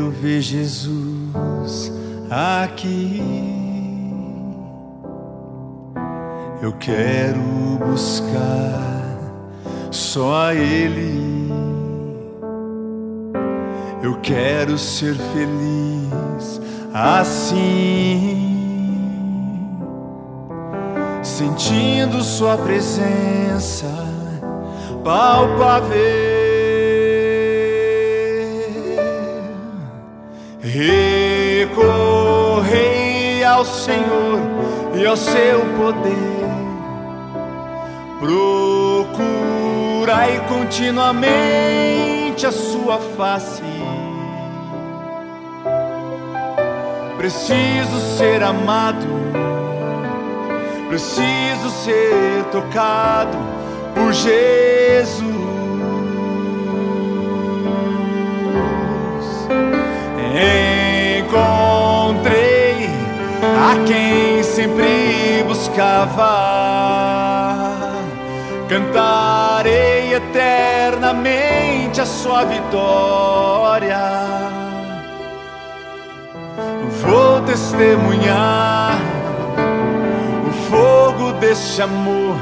Quero ver Jesus aqui. Eu quero buscar só a Ele. Eu quero ser feliz assim sentindo Sua presença palpável. Recorrei ao Senhor e ao seu poder. Procurai continuamente a sua face. Preciso ser amado Preciso ser tocado por Jesus. A quem sempre buscava. Cantarei eternamente a sua vitória. Vou testemunhar fogo desse amor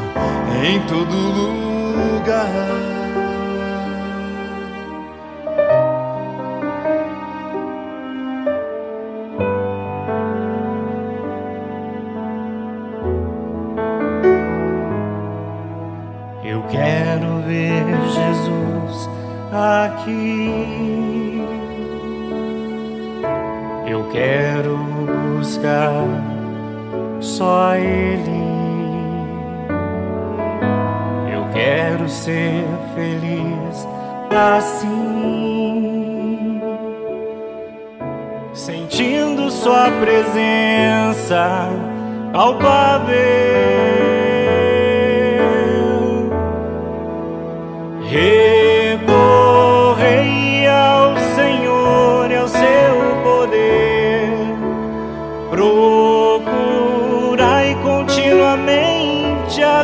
em todo lugar. Aqui. Eu quero buscar só Ele. Eu quero ser feliz assim, sentindo Sua presença palpável. Recorrei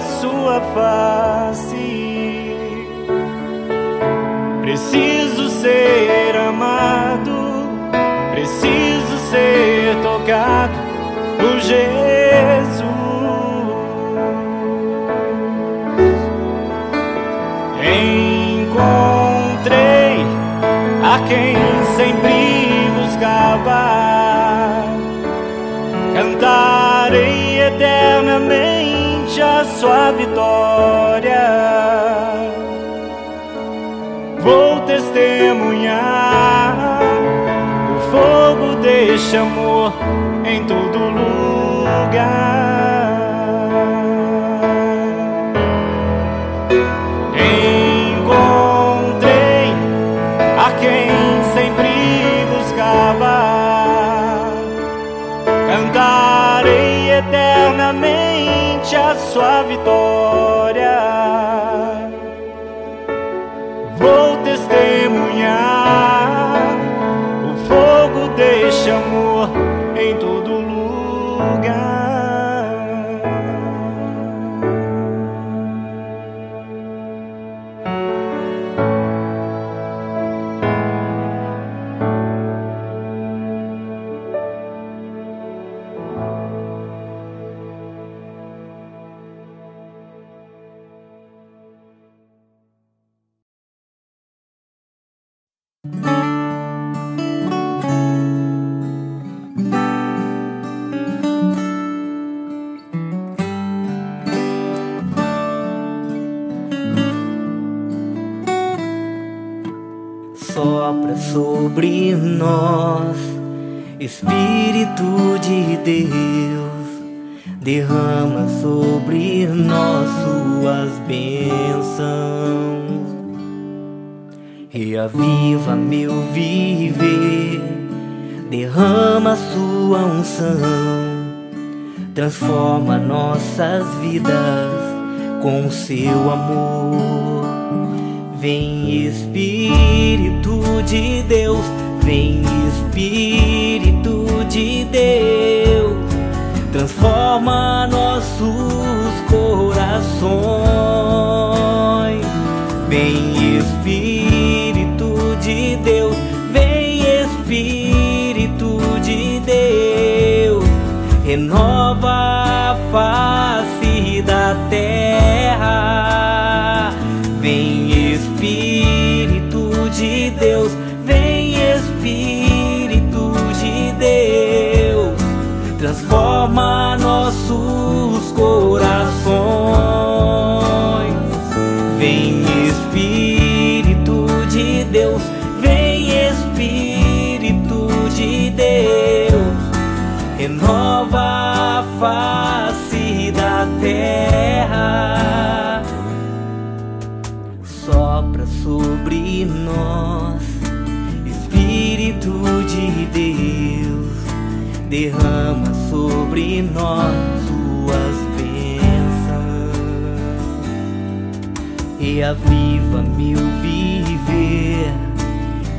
sua face. Preciso ser amado, preciso ser tocado por Jesus. Encontrei a quem sempre buscava. Cantarei eternamente a sua vitória. Vou testemunhar o fogo deste amor em todo lugar. A sua vitória. Espírito de Deus, derrama sobre nós suas bênçãos, reaviva meu viver, derrama sua unção, transforma nossas vidas com seu amor. Vem Espírito de Deus, vem Espírito de Deus. Transforma nossos corações. Vem Espírito de Deus, vem Espírito de Deus, renova a face transforma nossos corações. Vem Espírito de Deus, vem Espírito de Deus, renova a face da terra. Sopra sobre nós, Espírito de Deus, derrama sobre nós suas bênçãos. Reaviva meu viver,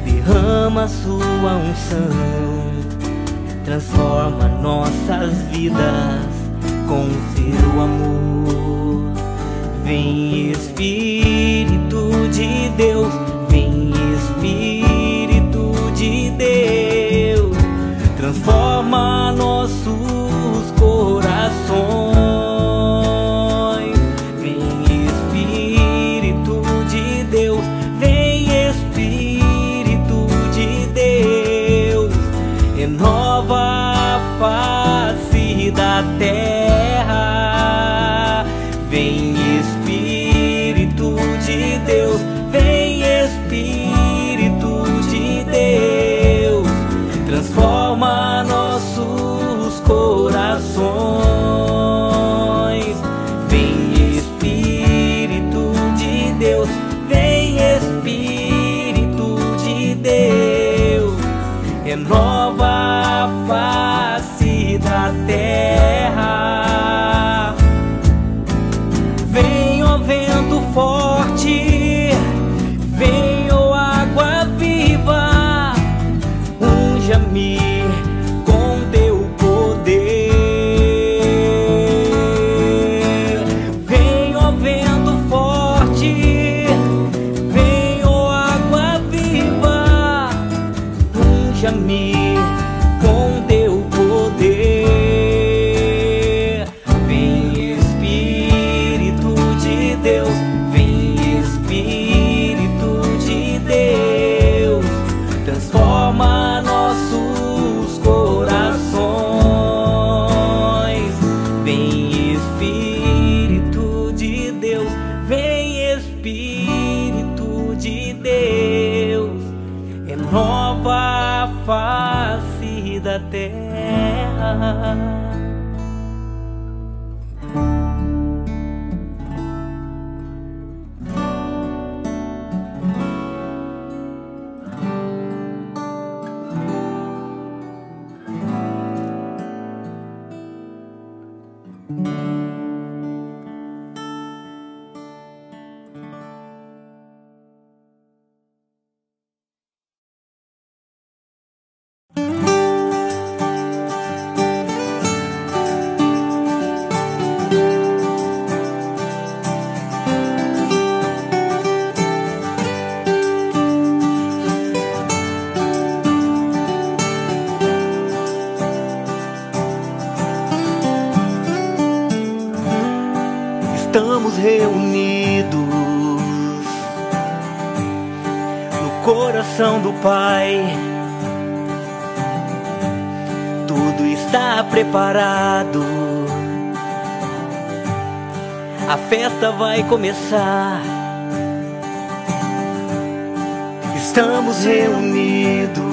derrama sua unção, transforma nossas vidas com seu amor. Vem Espírito de Deus, renova a face coração do Pai. Tudo está preparado. A festa vai começar. Estamos reunidos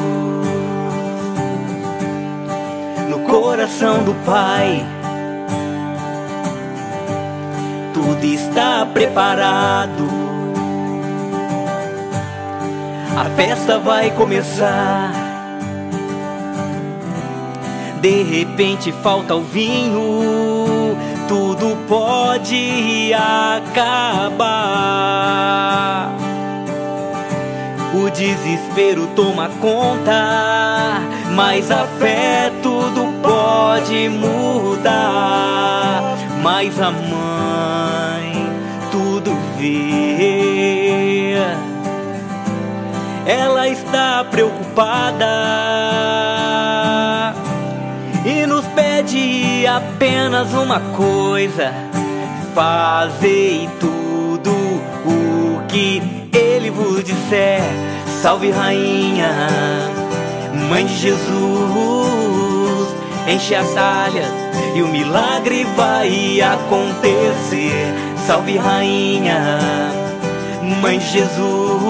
no coração do Pai. Tudo está preparado. A festa vai começar. De repente falta o vinho, tudo pode acabar. O desespero toma conta, mas a fé tudo pode mudar. Mas a mãe tudo vê. Ela está preocupada e nos pede apenas uma coisa: fazei tudo o que ele vos disser. Salve, Rainha, Mãe de Jesus, enche as talhas e o milagre vai acontecer. Salve, Rainha, Mãe de Jesus,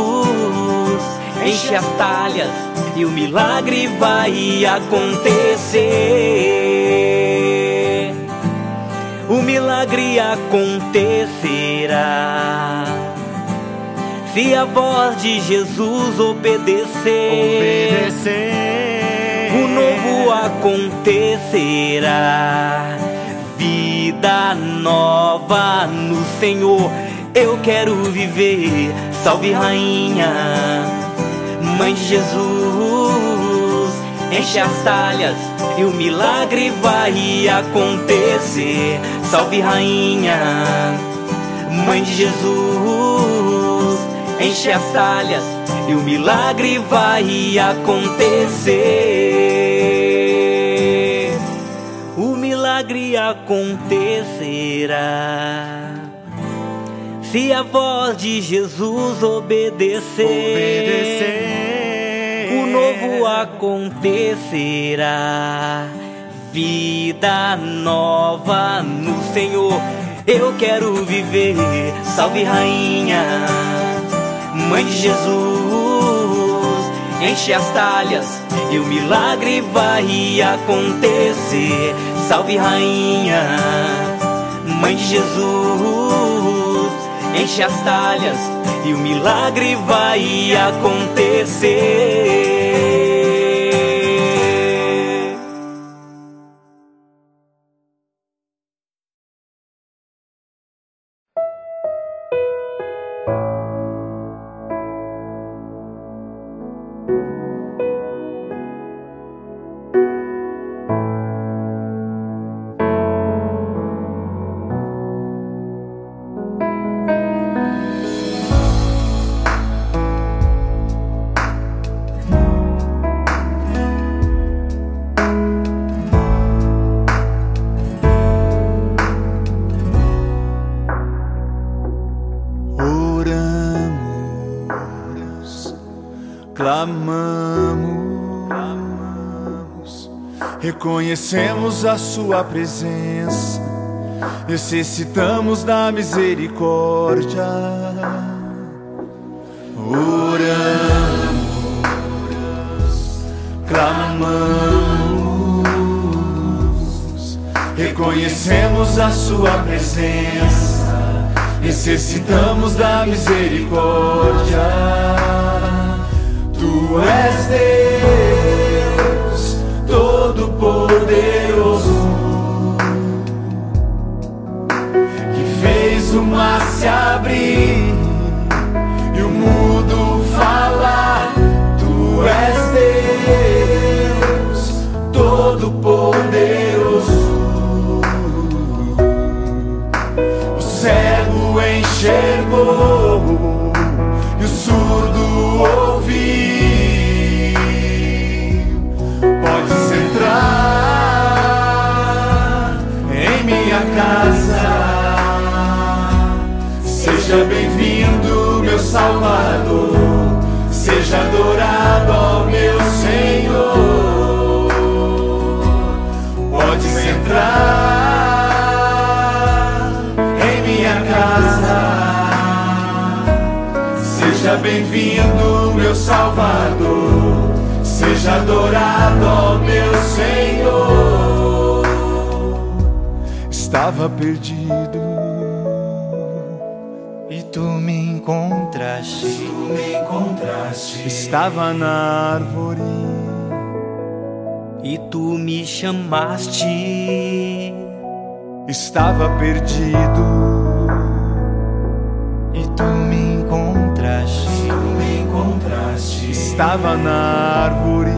enche as talhas e o milagre vai acontecer. O milagre acontecerá se a voz de Jesus obedecer. Obedecer. O novo acontecerá. Vida nova no Senhor. Eu quero viver. Salve, Rainha, Mãe de Jesus. Enche as talhas e o milagre vai acontecer. Salve, Rainha, Mãe de Jesus. Enche as talhas e o milagre vai acontecer. O milagre acontecerá. Se a voz de Jesus obedecer, Obedecer. O novo acontecerá. Vida nova no Senhor, eu quero viver. Salve, Rainha, Mãe de Jesus, enche as talhas e o milagre vai acontecer. Salve, Rainha, Mãe de Jesus, enche as talhas e o milagre vai acontecer. Reconhecemos a Sua presença, necessitamos da misericórdia. Oramos, clamamos, reconhecemos a Sua presença. Necessitamos da misericórdia. Tu és Deus Todo-Poderoso, que fez o mar se abrir e o mudo falar. Tu és Deus Todo-Poderoso. O cego enxergou e o surdo ouviu. Salvador. Seja adorado ao meu Senhor. Podes entrar em minha casa. Seja bem-vindo, meu Salvador. Seja adorado ao meu Senhor. Estava perdido Estava na árvore. E tu me chamaste. Estava perdido. E tu me encontraste. Tu me encontraste. Estava na árvore.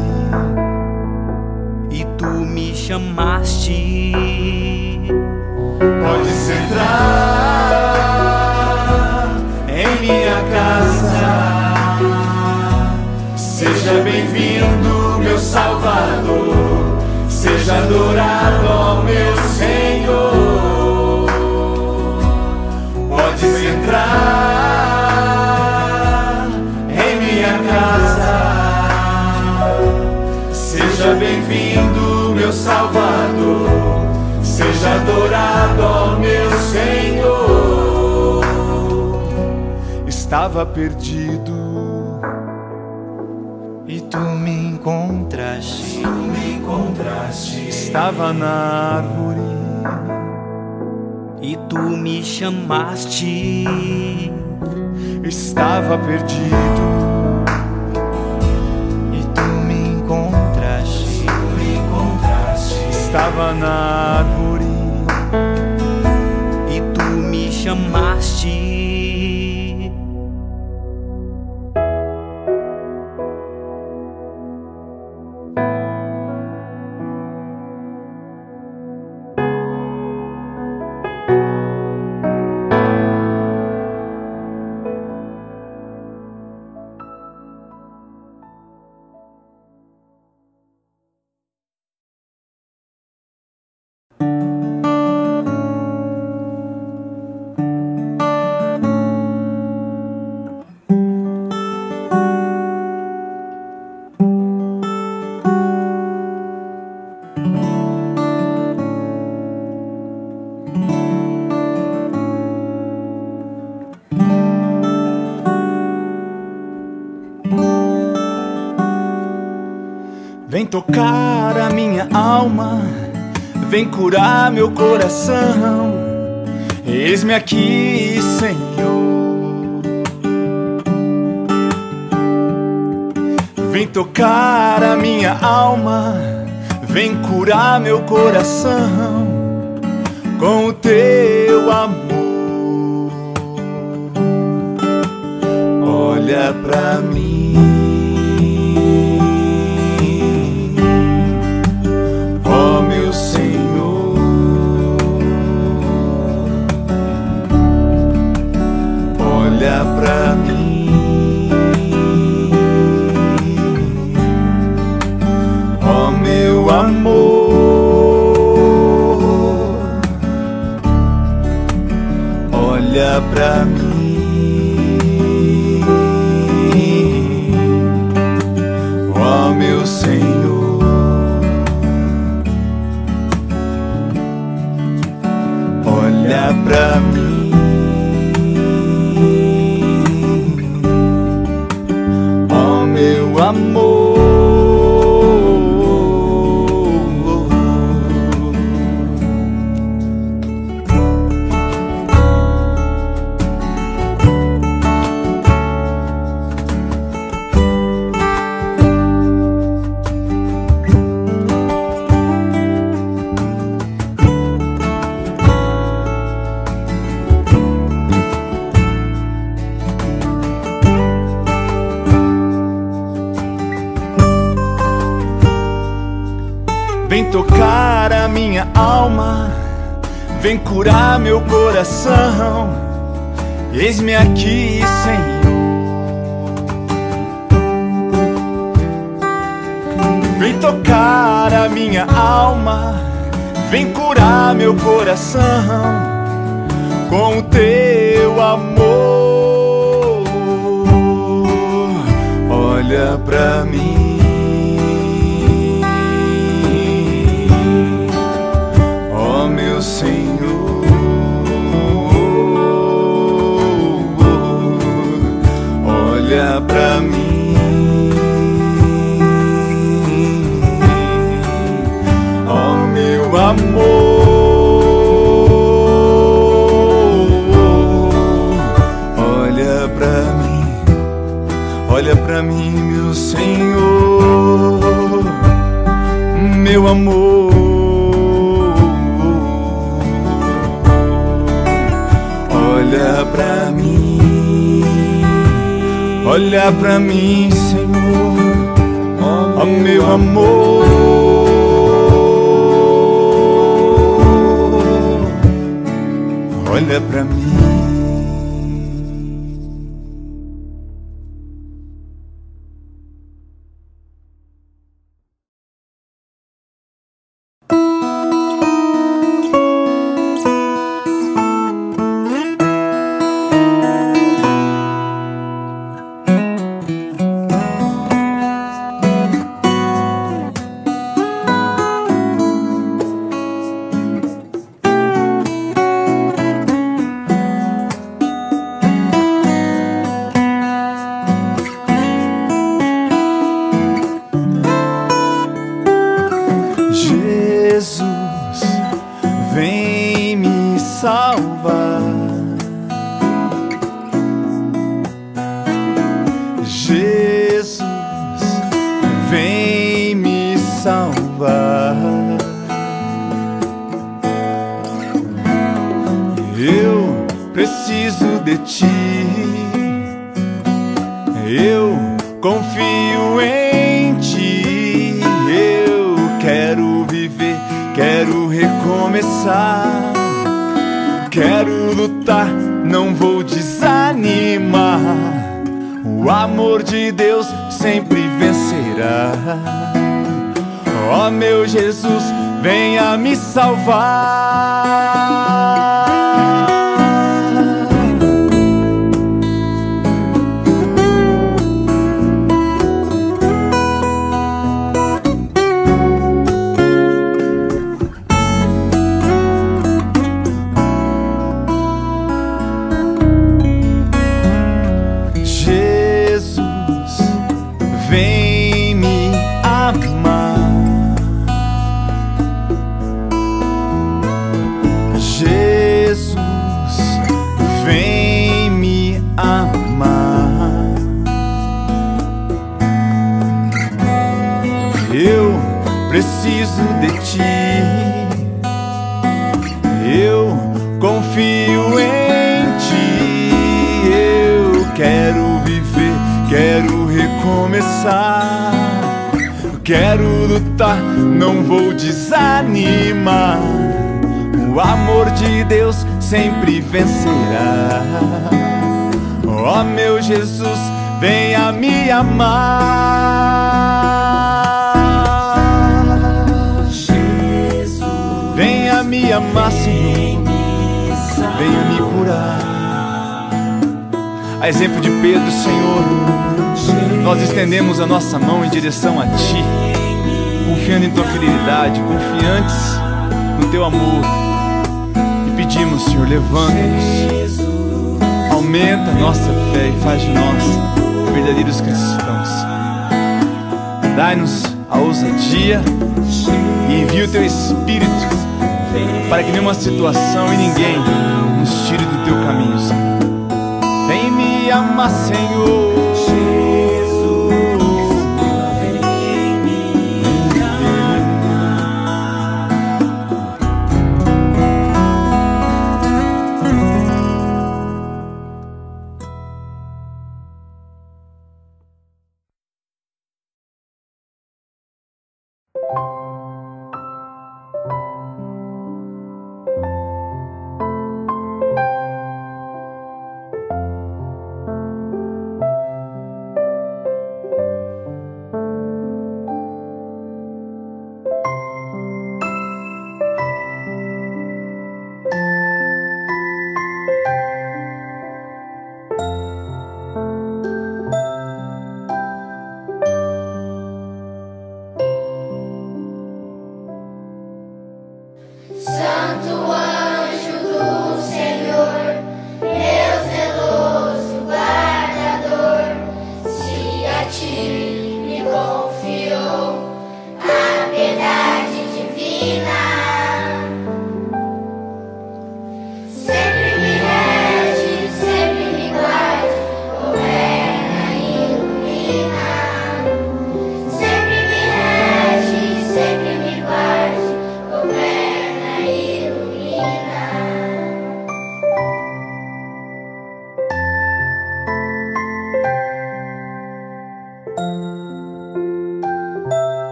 E tu me chamaste. Podes entrar Salvador. Seja adorado, ó meu Senhor. Podes entrar em minha casa. Seja bem-vindo, meu Salvador. Seja adorado, ó meu Senhor. Estava perdido e tu me encontraste. Tu me encontraste. Estava na árvore e tu me chamaste. Estava perdido e tu me encontraste. Tu me encontraste. Estava na árvore e tu me chamaste. Tocar a minha alma, vem curar meu coração. Eis-me aqui, Senhor. Vem tocar a minha alma, vem curar meu coração com o teu amor. Olha pra mim. Pra mim, meu coração. Eis-me aqui, Senhor. Vem tocar a minha alma, vem curar meu coração com o teu amor. Olha pra mim. Pra mim. Oh, meu amor, olha pra mim, olha pra mim, meu Senhor, meu amor. Olha pra mim. Olha pra mim, Senhor, ó meu amor. Olha pra mim. Quero lutar, não vou desanimar. O amor de Deus sempre vencerá. Ó oh, meu Jesus, venha me salvar. Preciso de ti. Eu confio em ti. Eu quero viver, quero recomeçar. Quero lutar, não vou desanimar. O amor de Deus sempre vencerá. Ó oh, meu Jesus, venha me amar. A exemplo de Pedro, Senhor, nós estendemos a nossa mão em direção a Ti, confiando em Tua fidelidade, confiantes no Teu amor. E pedimos, Senhor, levanta-nos, aumenta a nossa fé e faz de nós verdadeiros cristãos. Dai-nos a ousadia e envia o Teu Espírito para que nenhuma situação e ninguém nos tire do teu caminho, Senhor. Vem me amar, Senhor.